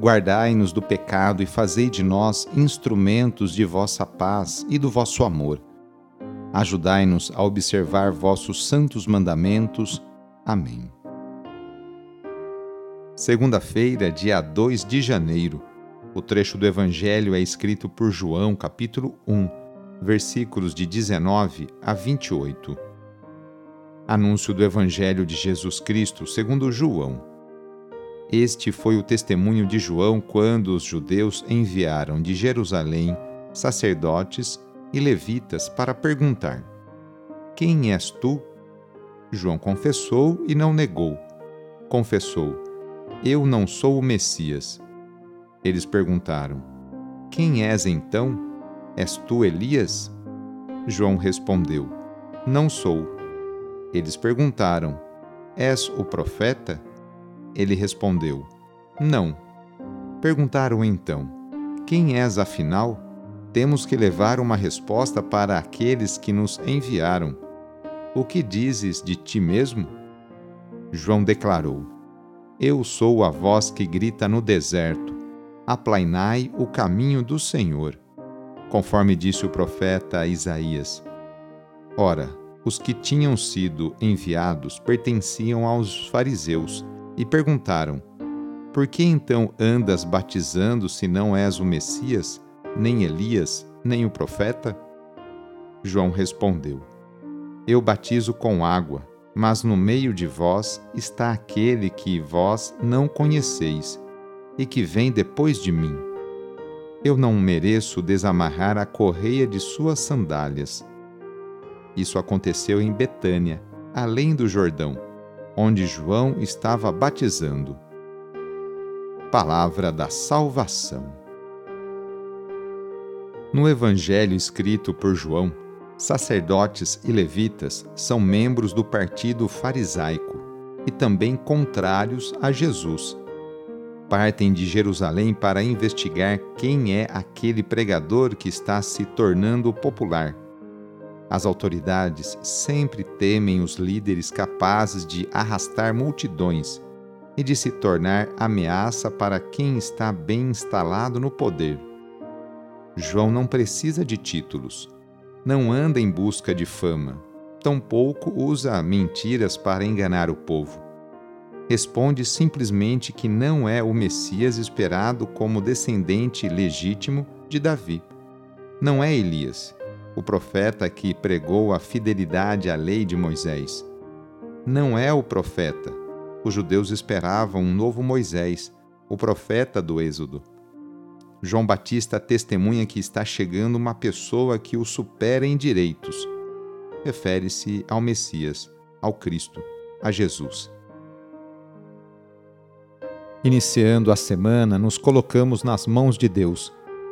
Guardai-nos do pecado e fazei de nós instrumentos de vossa paz e do vosso amor. Ajudai-nos a observar vossos santos mandamentos. Amém. Segunda-feira, dia 2 de janeiro. O trecho do Evangelho é escrito por João, capítulo 1, versículos de 19 a 28. Anúncio do Evangelho de Jesus Cristo segundo João. Este foi o testemunho de João quando os judeus enviaram de Jerusalém sacerdotes e levitas para perguntar: Quem és tu? João confessou e não negou. Confessou: Eu não sou o Messias. Eles perguntaram: Quem és então? És tu Elias? João respondeu: Não sou. Eles perguntaram: És o profeta? Ele respondeu: Não. Perguntaram então: Quem és afinal? Temos que levar uma resposta para aqueles que nos enviaram. O que dizes de ti mesmo? João declarou: Eu sou a voz que grita no deserto: Aplainai o caminho do Senhor. Conforme disse o profeta Isaías. Ora, os que tinham sido enviados pertenciam aos fariseus e perguntaram: Por que então andas batizando se não és o Messias, nem Elias, nem o profeta? João respondeu: Eu batizo com água, mas no meio de vós está aquele que vós não conheceis e que vem depois de mim. Eu não mereço desamarrar a correia de suas sandálias. Isso aconteceu em Betânia, além do Jordão onde João estava batizando. Palavra da Salvação. No Evangelho escrito por João, sacerdotes e levitas são membros do partido farisaico e também contrários a Jesus. Partem de Jerusalém para investigar quem é aquele pregador que está se tornando popular as autoridades sempre temem os líderes capazes de arrastar multidões e de se tornar ameaça para quem está bem instalado no poder. João não precisa de títulos, não anda em busca de fama, tampouco usa mentiras para enganar o povo. Responde simplesmente que não é o Messias esperado como descendente legítimo de Davi. Não é Elias o profeta que pregou a fidelidade à lei de Moisés. Não é o profeta. Os judeus esperavam um novo Moisés, o profeta do Êxodo. João Batista testemunha que está chegando uma pessoa que o supera em direitos. Refere-se ao Messias, ao Cristo, a Jesus. Iniciando a semana, nos colocamos nas mãos de Deus